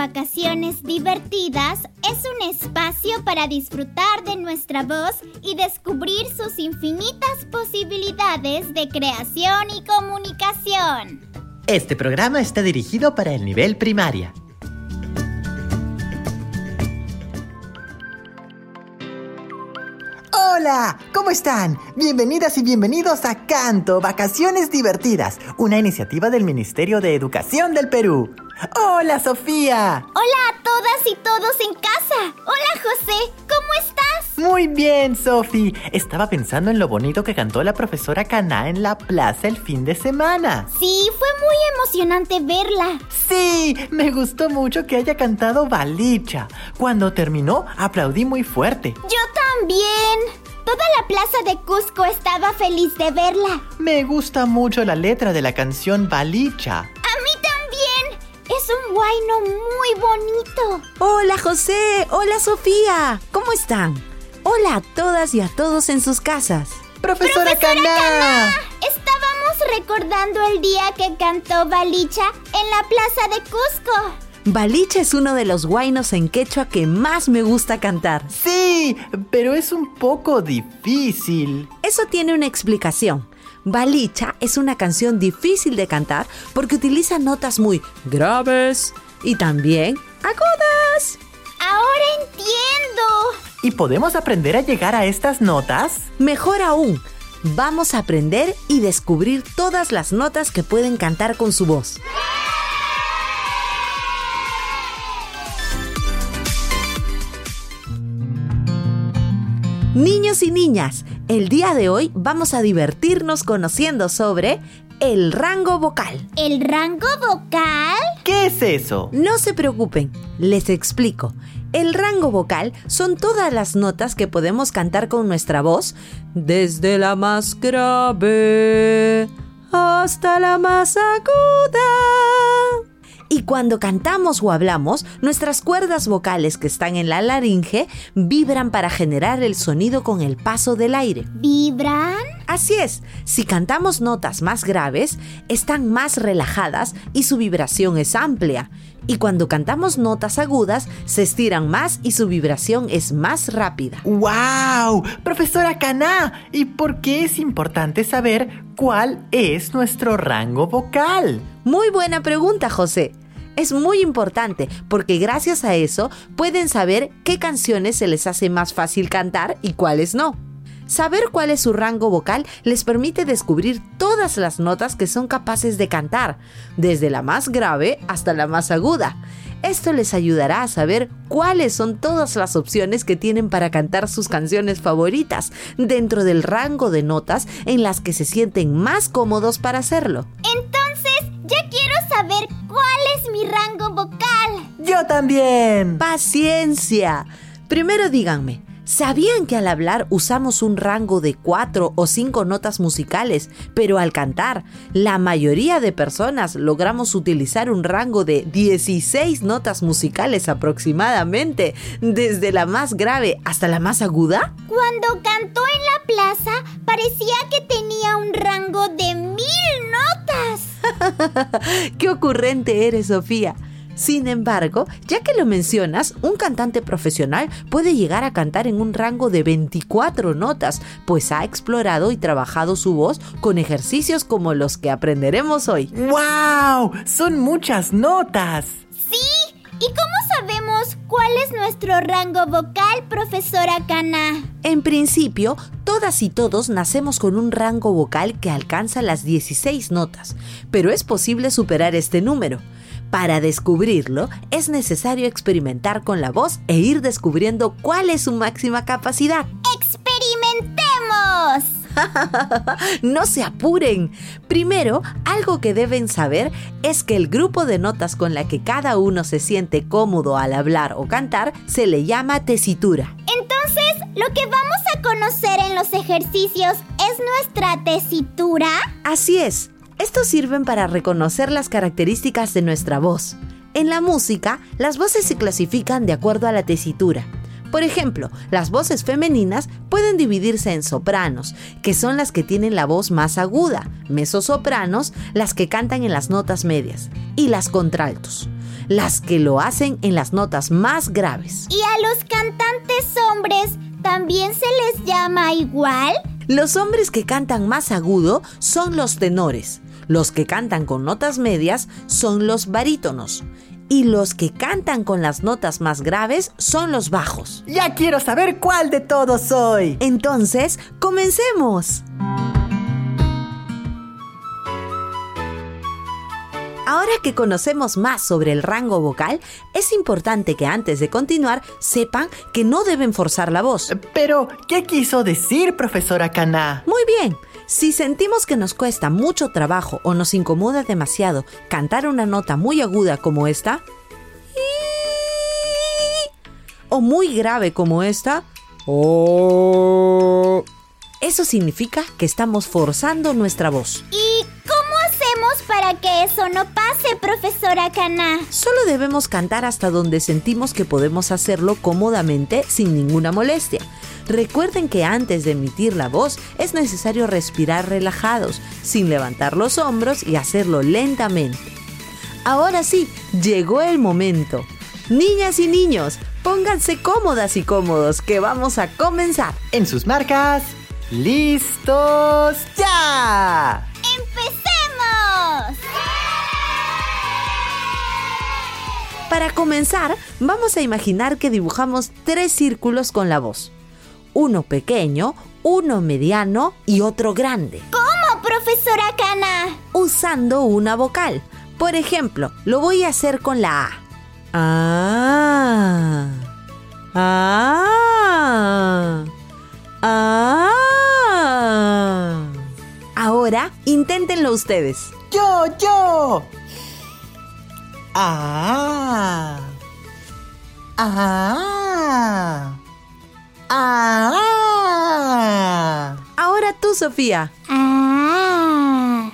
Vacaciones Divertidas es un espacio para disfrutar de nuestra voz y descubrir sus infinitas posibilidades de creación y comunicación. Este programa está dirigido para el nivel primaria. Hola, ¿cómo están? Bienvenidas y bienvenidos a Canto, Vacaciones Divertidas, una iniciativa del Ministerio de Educación del Perú. Hola, Sofía. Hola a todas y todos en casa. Hola, José. ¿Cómo estás? Muy bien, Sofi. Estaba pensando en lo bonito que cantó la profesora Caná en la plaza el fin de semana. Sí, fue muy emocionante verla. Sí, me gustó mucho que haya cantado Balicha. Cuando terminó, aplaudí muy fuerte. Yo también. Toda la plaza de Cusco estaba feliz de verla. Me gusta mucho la letra de la canción Balicha. Es un guayno muy bonito. Hola José, hola Sofía, ¿cómo están? Hola a todas y a todos en sus casas. Profesora, Caná. Estábamos recordando el día que cantó Balicha en la plaza de Cusco. Balicha es uno de los guainos en quechua que más me gusta cantar. Sí, pero es un poco difícil. Eso tiene una explicación. Balicha es una canción difícil de cantar porque utiliza notas muy graves y también agudas. Ahora entiendo. ¿Y podemos aprender a llegar a estas notas? Mejor aún, vamos a aprender y descubrir todas las notas que pueden cantar con su voz. Niños y niñas, el día de hoy vamos a divertirnos conociendo sobre el rango vocal. ¿El rango vocal? ¿Qué es eso? No se preocupen, les explico. El rango vocal son todas las notas que podemos cantar con nuestra voz, desde la más grave hasta la más aguda. Cuando cantamos o hablamos, nuestras cuerdas vocales que están en la laringe vibran para generar el sonido con el paso del aire. ¿Vibran? Así es, si cantamos notas más graves, están más relajadas y su vibración es amplia. Y cuando cantamos notas agudas, se estiran más y su vibración es más rápida. ¡Wow! Profesora Caná, ¿y por qué es importante saber cuál es nuestro rango vocal? Muy buena pregunta, José. Es muy importante porque gracias a eso pueden saber qué canciones se les hace más fácil cantar y cuáles no. Saber cuál es su rango vocal les permite descubrir todas las notas que son capaces de cantar, desde la más grave hasta la más aguda. Esto les ayudará a saber cuáles son todas las opciones que tienen para cantar sus canciones favoritas dentro del rango de notas en las que se sienten más cómodos para hacerlo. Entonces, ya quiero saber cuál es mi rango vocal. Yo también. Paciencia. Primero díganme, ¿Sabían que al hablar usamos un rango de cuatro o cinco notas musicales, pero al cantar, la mayoría de personas logramos utilizar un rango de 16 notas musicales aproximadamente, desde la más grave hasta la más aguda? Cuando cantó en la plaza, parecía que tenía un rango de mil notas. ¡Qué ocurrente eres, Sofía! Sin embargo, ya que lo mencionas, un cantante profesional puede llegar a cantar en un rango de 24 notas, pues ha explorado y trabajado su voz con ejercicios como los que aprenderemos hoy. ¡Wow! Son muchas notas. ¿Y cómo sabemos cuál es nuestro rango vocal, profesora Cana? En principio, todas y todos nacemos con un rango vocal que alcanza las 16 notas, pero es posible superar este número. Para descubrirlo, es necesario experimentar con la voz e ir descubriendo cuál es su máxima capacidad. ¡Experimentemos! no se apuren. Primero, algo que deben saber es que el grupo de notas con la que cada uno se siente cómodo al hablar o cantar se le llama tesitura. Entonces, lo que vamos a conocer en los ejercicios es nuestra tesitura. Así es. Estos sirven para reconocer las características de nuestra voz. En la música, las voces se clasifican de acuerdo a la tesitura. Por ejemplo, las voces femeninas pueden dividirse en sopranos, que son las que tienen la voz más aguda, mesosopranos, las que cantan en las notas medias, y las contraltos. las que lo hacen en las notas más graves. ¿Y a los cantantes hombres también se les llama igual? Los hombres que cantan más agudo son los tenores, los que cantan con notas medias son los barítonos y los que cantan con las notas más graves son los bajos. Ya quiero saber cuál de todos soy. Entonces, comencemos. Ahora que conocemos más sobre el rango vocal, es importante que antes de continuar sepan que no deben forzar la voz. Pero, ¿qué quiso decir, profesora Cana? Muy bien. Si sentimos que nos cuesta mucho trabajo o nos incomoda demasiado cantar una nota muy aguda como esta, o muy grave como esta, eso significa que estamos forzando nuestra voz. ¿Y cómo hacemos para que eso no pase, profesora Cana? Solo debemos cantar hasta donde sentimos que podemos hacerlo cómodamente sin ninguna molestia. Recuerden que antes de emitir la voz es necesario respirar relajados, sin levantar los hombros y hacerlo lentamente. Ahora sí, llegó el momento. Niñas y niños, pónganse cómodas y cómodos que vamos a comenzar. En sus marcas, listos, ya. ¡Empecemos! Para comenzar, vamos a imaginar que dibujamos tres círculos con la voz uno pequeño, uno mediano y otro grande. ¿Cómo, profesora Cana? Usando una vocal. Por ejemplo, lo voy a hacer con la A. Ah. Ah. Ah. Ahora, inténtenlo ustedes. Yo, yo. Ah. Ah. Ah. Ahora tú, Sofía. Ah.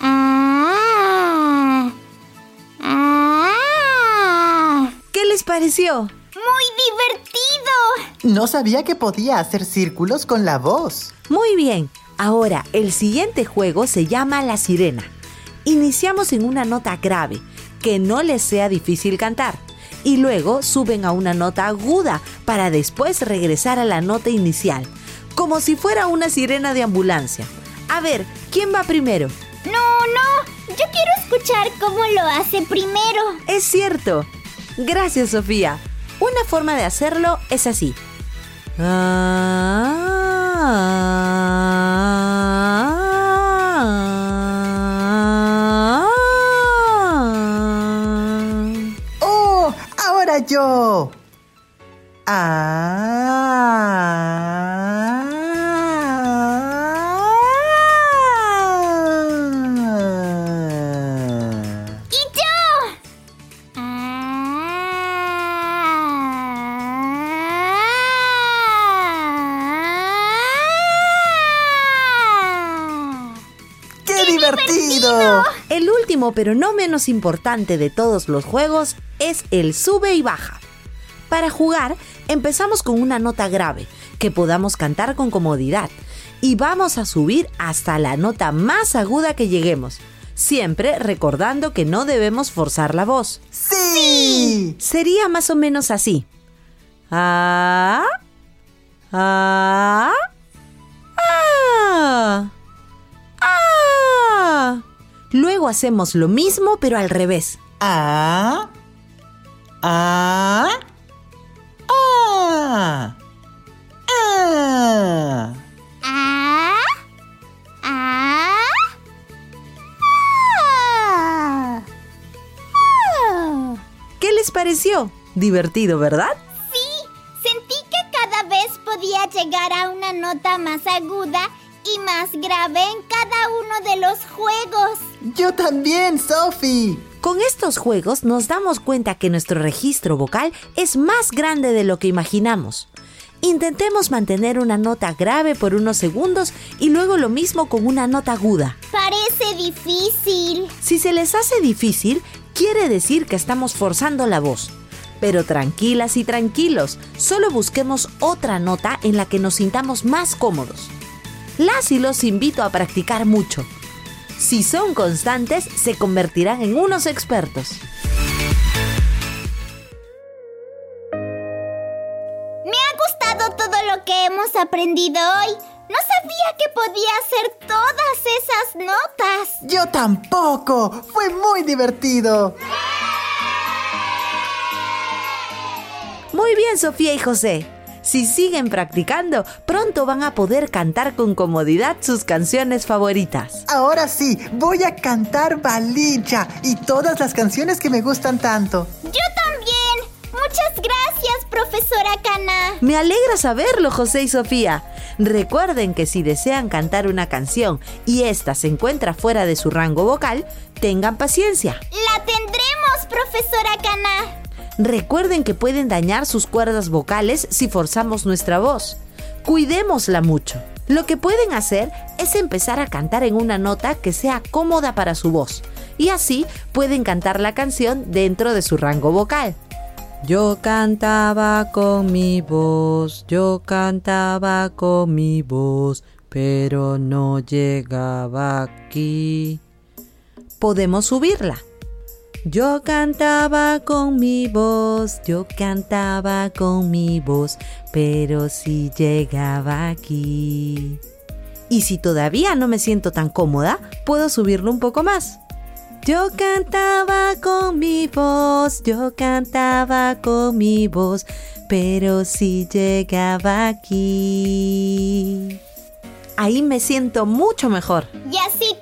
Ah. Ah. ¿Qué les pareció? Muy divertido. No sabía que podía hacer círculos con la voz. Muy bien. Ahora, el siguiente juego se llama La Sirena. Iniciamos en una nota grave, que no les sea difícil cantar y luego suben a una nota aguda para después regresar a la nota inicial, como si fuera una sirena de ambulancia. A ver, ¿quién va primero? No, no, yo quiero escuchar cómo lo hace primero. Es cierto. Gracias, Sofía. Una forma de hacerlo es así. Ah, yo. Ah. Y yo. Ah. ¡Qué, divertido! El último, pero no menos importante de todos los juegos, es el sube y baja. Para jugar, empezamos con una nota grave que podamos cantar con comodidad y vamos a subir hasta la nota más aguda que lleguemos, siempre recordando que no debemos forzar la voz. ¡Sí! Sería más o menos así. Ah, ah, ah, ah. Luego hacemos lo mismo pero al revés. Ah, Ah. Ah. Ah. Ah. Ah. ¿Qué les pareció? Divertido, ¿verdad? Sí, sentí que cada vez podía llegar a una nota más aguda y más grave en cada uno de los juegos. Yo también, Sophie. Con estos juegos nos damos cuenta que nuestro registro vocal es más grande de lo que imaginamos. Intentemos mantener una nota grave por unos segundos y luego lo mismo con una nota aguda. Parece difícil. Si se les hace difícil, quiere decir que estamos forzando la voz. Pero tranquilas y tranquilos, solo busquemos otra nota en la que nos sintamos más cómodos. Las y los invito a practicar mucho. Si son constantes, se convertirán en unos expertos. Me ha gustado todo lo que hemos aprendido hoy. No sabía que podía hacer todas esas notas. Yo tampoco. Fue muy divertido. Muy bien, Sofía y José. Si siguen practicando, pronto van a poder cantar con comodidad sus canciones favoritas. Ahora sí, voy a cantar Balicha y todas las canciones que me gustan tanto. Yo también. Muchas gracias, profesora Cana. Me alegra saberlo, José y Sofía. Recuerden que si desean cantar una canción y ésta se encuentra fuera de su rango vocal, tengan paciencia. La tendremos, profesora Cana. Recuerden que pueden dañar sus cuerdas vocales si forzamos nuestra voz. Cuidémosla mucho. Lo que pueden hacer es empezar a cantar en una nota que sea cómoda para su voz y así pueden cantar la canción dentro de su rango vocal. Yo cantaba con mi voz, yo cantaba con mi voz, pero no llegaba aquí. Podemos subirla. Yo cantaba con mi voz, yo cantaba con mi voz, pero si llegaba aquí. Y si todavía no me siento tan cómoda, puedo subirlo un poco más. Yo cantaba con mi voz, yo cantaba con mi voz, pero si llegaba aquí. Ahí me siento mucho mejor. Y así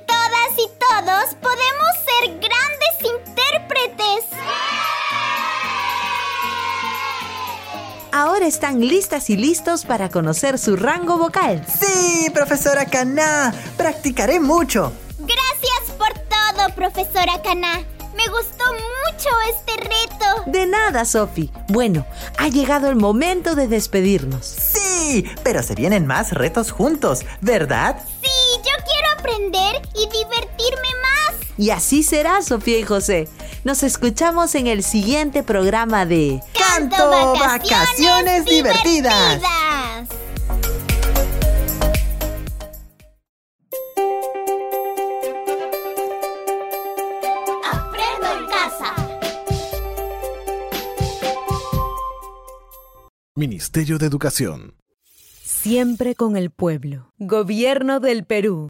Ahora están listas y listos para conocer su rango vocal. Sí, profesora Cana. Practicaré mucho. Gracias por todo, profesora Cana. Me gustó mucho este reto. De nada, Sophie. Bueno, ha llegado el momento de despedirnos. Sí, pero se vienen más retos juntos, ¿verdad? Sí, yo quiero aprender y divertirme más. Y así será, Sofía y José. Nos escuchamos en el siguiente programa de Canto Vacaciones Divertidas. Aprendo en casa. Ministerio de Educación. Siempre con el pueblo. Gobierno del Perú.